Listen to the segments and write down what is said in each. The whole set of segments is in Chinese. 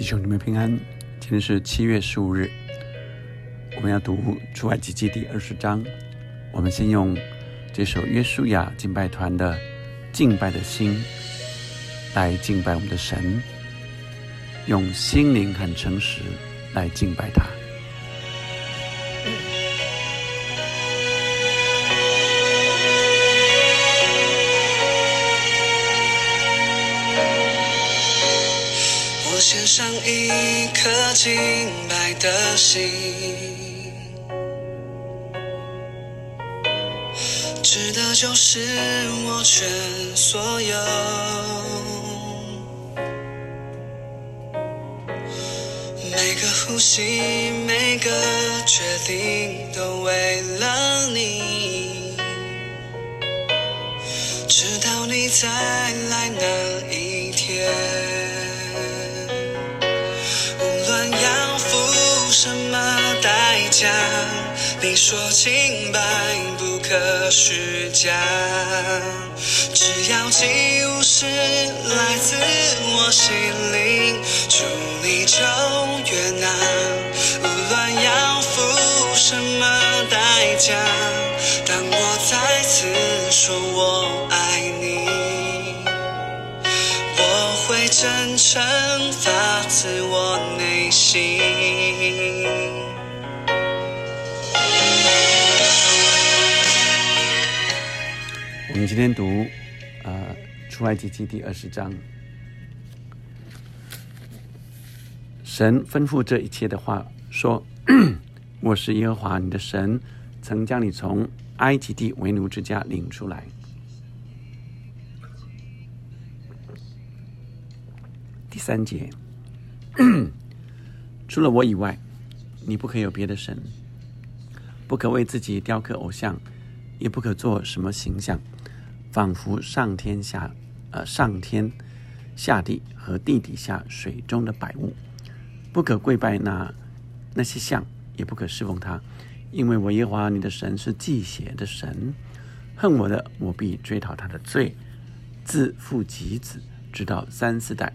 弟兄姊妹平安，今天是七月十五日，我们要读出埃及记第二十章。我们先用这首约书亚敬拜团的敬拜的心来敬拜我们的神，用心灵很诚实来敬拜他。颗敬拜的心，值得就是我全所有。每个呼吸，每个决定，都为了你，直到你再你说清白不可虚假，只要祭物是来自我心灵，祝你超越那。无论要付什么代价，当我再次说我爱你，我会真诚发自我内心。们今天读，呃，出埃及记第二十章。神吩咐这一切的话说：“ 我是耶和华你的神，曾将你从埃及地为奴之家领出来。”第三节，除了我以外，你不可以有别的神，不可为自己雕刻偶像，也不可做什么形象。仿佛上天下，呃，上天下地和地底下水中的百物，不可跪拜那那些像，也不可侍奉他，因为我耶和华你的神是祭血的神，恨我的，我必追讨他的罪，自父及子，直到三四代；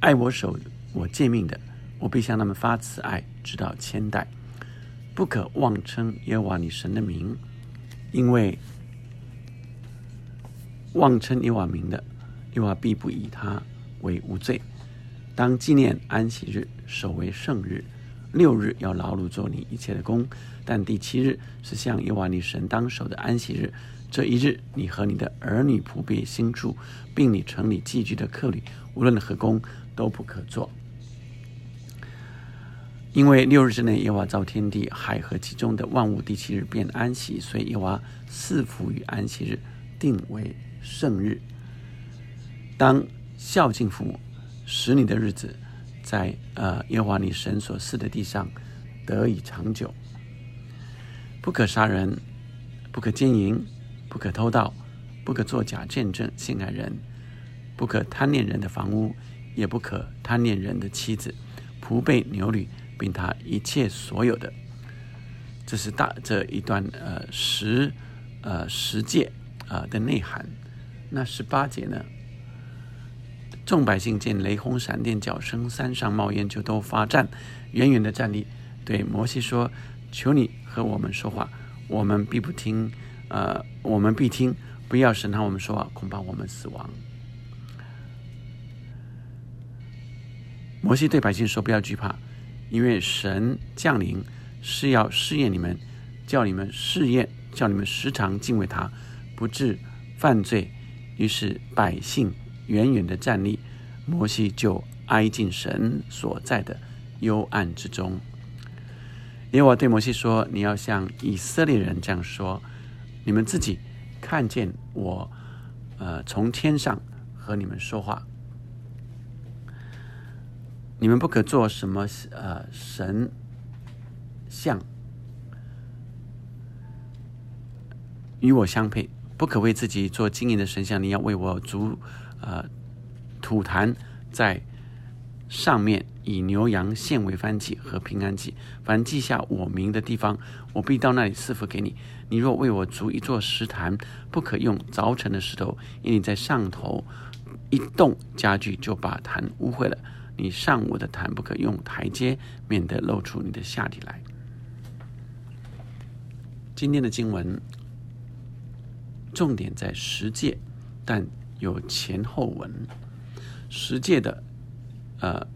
爱我守我诫命的，我必向他们发慈爱，直到千代。不可妄称耶和华你神的名，因为。妄称耶瓦名的，耶瓦必不以他为无罪。当纪念安息日，守为圣日。六日要劳碌做你一切的工，但第七日是向耶瓦你神当守的安息日。这一日，你和你的儿女仆婢、新住，并你城里寄居的客旅，无论何工都不可做。因为六日之内，耶瓦造天地海和其中的万物，第七日便安息，所以耶瓦赐福于安息日，定为。圣日，当孝敬父母，使你的日子在呃耶和华你神所赐的地上得以长久。不可杀人，不可奸淫，不可偷盗，不可作假见证陷害人，不可贪恋人的房屋，也不可贪恋人的妻子、仆婢、牛驴，并他一切所有的。这是大这一段呃十呃十诫啊的内涵。那十八节呢？众百姓见雷轰、闪电、脚声，山上冒烟，就都发战，远远的站立，对摩西说：“求你和我们说话，我们必不听。呃，我们必听，不要审判我们说话，恐怕我们死亡。”摩西对百姓说：“不要惧怕，因为神降临是要试验你们，叫你们试验，叫你们时常敬畏他，不致犯罪。”于是百姓远远的站立，摩西就挨近神所在的幽暗之中。耶和华对摩西说：“你要向以色列人这样说：你们自己看见我，呃，从天上和你们说话。你们不可做什么呃神像与我相配。”不可为自己做金银的神像，你要为我筑呃土坛，在上面以牛羊献为燔祭和平安祭。凡记下我名的地方，我必到那里赐福给你。你若为我足一座石坛，不可用凿成的石头，因你在上头一动家具，就把坛污秽了。你上我的坛不可用台阶，免得露出你的下体来。今天的经文重点在十诫，但有前后文。十诫的，呃，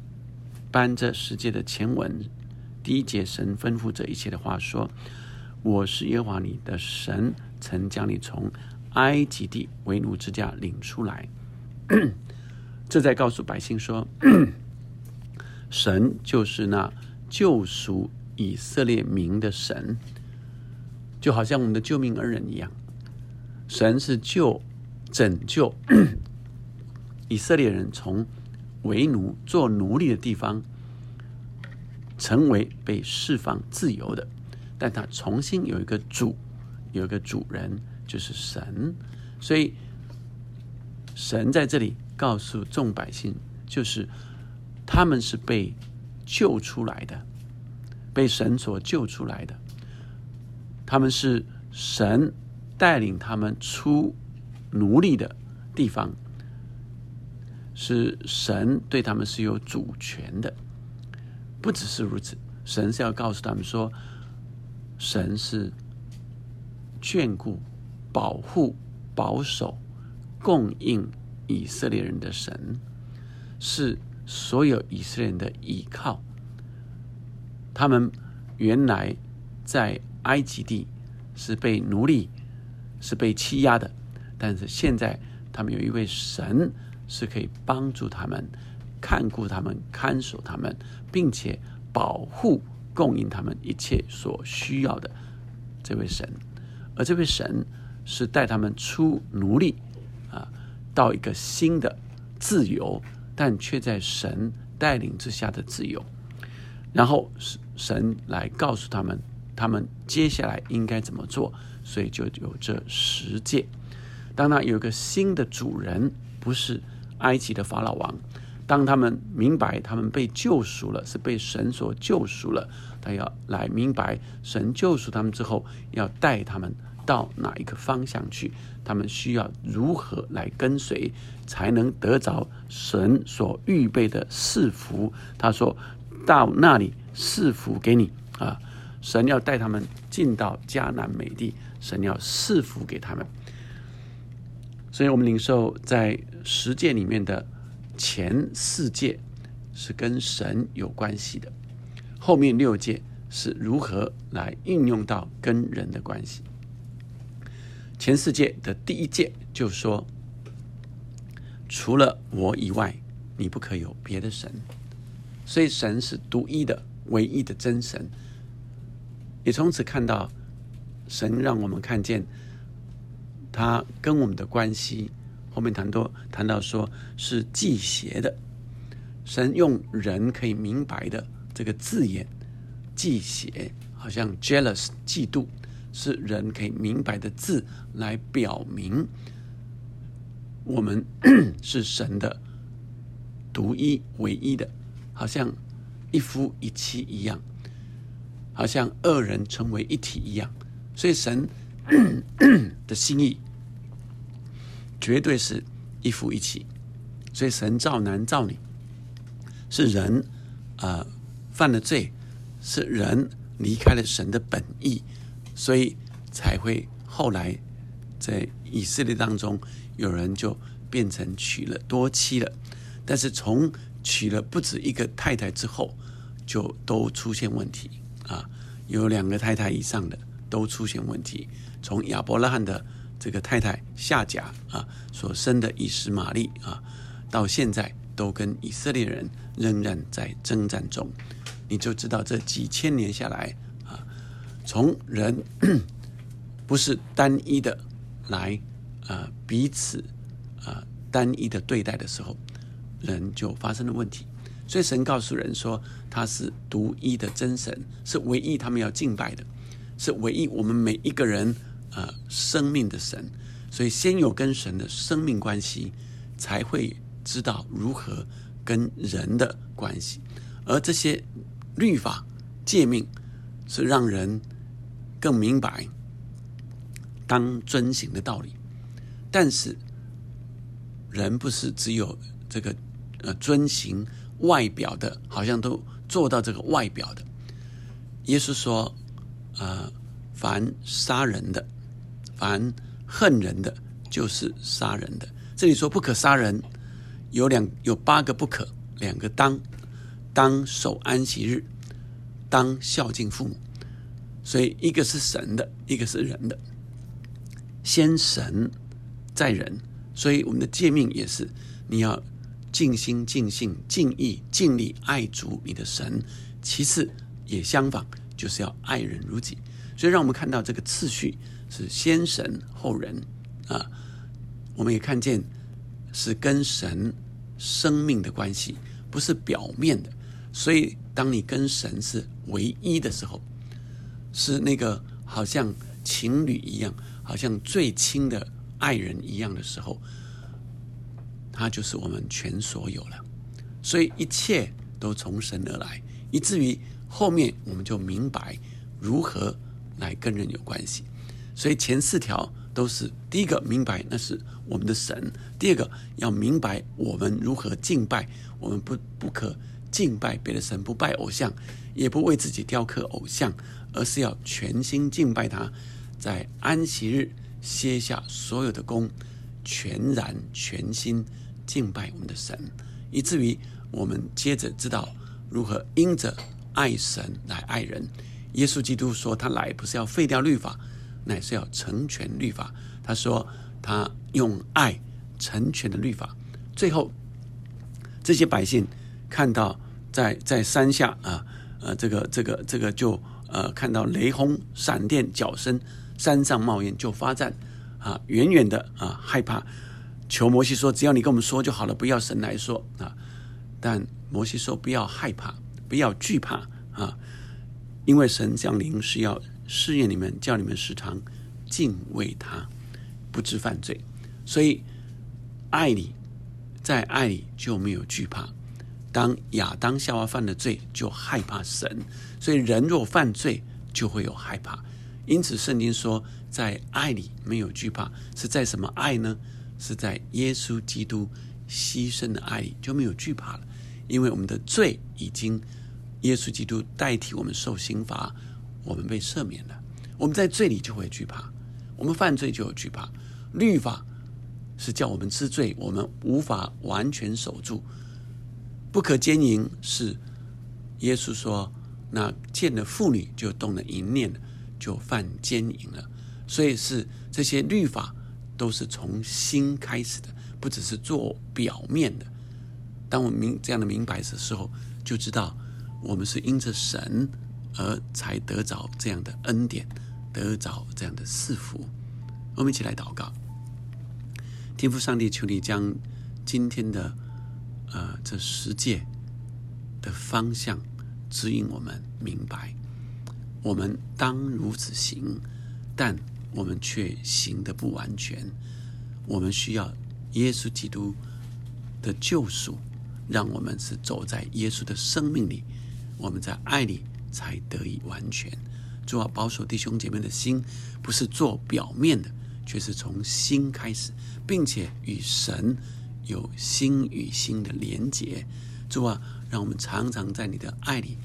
搬着十诫的前文，第一节神吩咐这一切的话说：“我是耶和华你的神，曾将你从埃及地为奴之家领出来。”这在告诉百姓说，神就是那救赎以色列民的神。就好像我们的救命恩人一样，神是救、拯救 以色列人从为奴、做奴隶的地方，成为被释放自由的。但他重新有一个主，有一个主人，就是神。所以，神在这里告诉众百姓，就是他们是被救出来的，被神所救出来的。他们是神带领他们出奴隶的地方，是神对他们是有主权的。不只是如此，神是要告诉他们说，神是眷顾、保护、保守、供应以色列人的神，是所有以色列人的依靠。他们原来在。埃及地是被奴隶，是被欺压的，但是现在他们有一位神是可以帮助他们、看顾他们、看守他们，并且保护、供应他们一切所需要的这位神。而这位神是带他们出奴隶啊，到一个新的自由，但却在神带领之下的自由。然后神来告诉他们。他们接下来应该怎么做？所以就有这十诫。当他有一个新的主人，不是埃及的法老王。当他们明白他们被救赎了，是被神所救赎了，他要来明白神救赎他们之后，要带他们到哪一个方向去？他们需要如何来跟随，才能得着神所预备的赐福？他说到那里赐福给你啊。神要带他们进到迦南美地，神要赐福给他们。所以，我们领受在十诫里面的前四诫是跟神有关系的，后面六诫是如何来应用到跟人的关系。前四诫的第一诫就说：除了我以外，你不可有别的神。所以，神是独一的、唯一的真神。也从此看到，神让我们看见他跟我们的关系。后面谈多谈到说是忌邪的，神用人可以明白的这个字眼，忌邪，好像 jealous 嫉妒，是人可以明白的字来表明我们是神的独一唯一的，好像一夫一妻一样。好像二人成为一体一样，所以神 的心意绝对是一夫一妻。所以神造男造女，是人啊犯了罪，是人离开了神的本意，所以才会后来在以色列当中有人就变成娶了多妻了。但是从娶了不止一个太太之后，就都出现问题。啊，有两个太太以上的都出现问题。从亚伯拉罕的这个太太夏甲啊所生的以实玛利啊，到现在都跟以色列人仍然在征战中，你就知道这几千年下来啊，从人 不是单一的来啊彼此啊单一的对待的时候，人就发生了问题。所以神告诉人说，他是独一的真神，是唯一他们要敬拜的，是唯一我们每一个人呃生命的神。所以先有跟神的生命关系，才会知道如何跟人的关系。而这些律法诫命是让人更明白当遵行的道理。但是人不是只有这个呃遵行。外表的，好像都做到这个外表的。耶稣说：“呃，凡杀人的，凡恨人的，就是杀人的。”这里说不可杀人，有两有八个不可，两个当，当守安息日，当孝敬父母。所以一个是神的，一个是人的。先神再人，所以我们的诫命也是你要尽心、尽性、尽意、尽力爱主你的神。其次也相仿，就是要爱人如己。所以让我们看到这个次序是先神后人啊。我们也看见是跟神生命的关系，不是表面的。所以当你跟神是唯一的时候。是那个好像情侣一样，好像最亲的爱人一样的时候，他就是我们全所有了。所以一切都从神而来，以至于后面我们就明白如何来跟人有关系。所以前四条都是第一个明白那是我们的神，第二个要明白我们如何敬拜，我们不不可敬拜别的神，不拜偶像，也不为自己雕刻偶像。而是要全心敬拜他，在安息日歇下所有的功，全然全心敬拜我们的神，以至于我们接着知道如何因着爱神来爱人。耶稣基督说，他来不是要废掉律法，乃是要成全律法。他说，他用爱成全的律法。最后，这些百姓看到在在山下啊，呃，这个这个这个就。呃，看到雷轰、闪电、脚声，山上冒烟就发战，啊，远远的啊，害怕，求摩西说：“只要你跟我们说就好了，不要神来说啊。”但摩西说：“不要害怕，不要惧怕啊，因为神降临是要试验你们，叫你们时常敬畏他，不知犯罪。所以爱里，在爱里就没有惧怕。当亚当夏娃犯了罪，就害怕神。”所以，人若犯罪，就会有害怕。因此，圣经说，在爱里没有惧怕，是在什么爱呢？是在耶稣基督牺牲的爱里就没有惧怕了。因为我们的罪已经耶稣基督代替我们受刑罚，我们被赦免了。我们在罪里就会惧怕，我们犯罪就有惧怕。律法是叫我们知罪，我们无法完全守住。不可奸淫是耶稣说。那见了妇女就动了淫念，就犯奸淫了。所以是这些律法都是从心开始的，不只是做表面的。当我们明这样的明白的时候，就知道我们是因着神而才得着这样的恩典，得着这样的赐福。我们一起来祷告，天父上帝，求你将今天的呃这十诫的方向。指引我们明白，我们当如此行，但我们却行的不完全。我们需要耶稣基督的救赎，让我们是走在耶稣的生命里，我们在爱里才得以完全。主啊保守弟兄姐妹的心，不是做表面的，却是从心开始，并且与神有心与心的连结。主啊。让我们常常在你的爱里，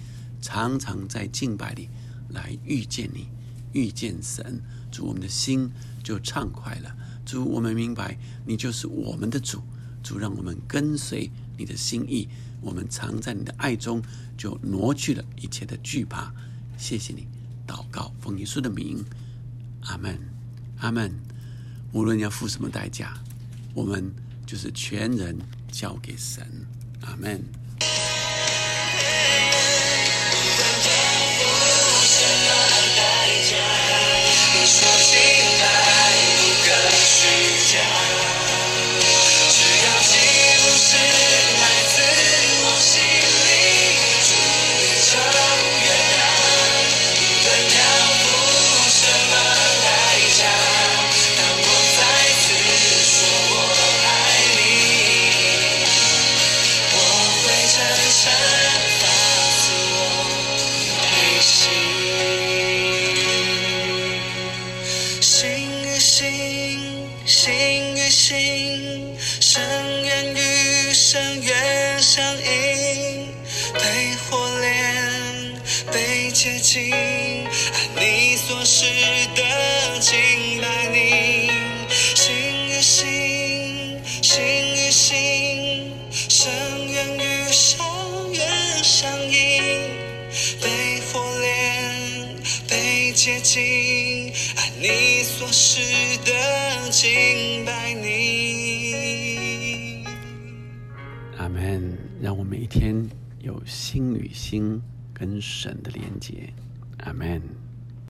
常常在敬拜里来遇见你，遇见神。主，我们的心就畅快了。主，我们明白你就是我们的主。主，让我们跟随你的心意。我们常在你的爱中，就挪去了一切的惧怕。谢谢你，祷告奉耶稣的名，阿门，阿门。无论要付什么代价，我们就是全人交给神。阿门。你所示的敬拜你，心与心，心与心，深渊与深渊相映，被火炼，被洁净，爱你所示的敬拜你。阿门。让我每天有心与心跟神的连接。阿门。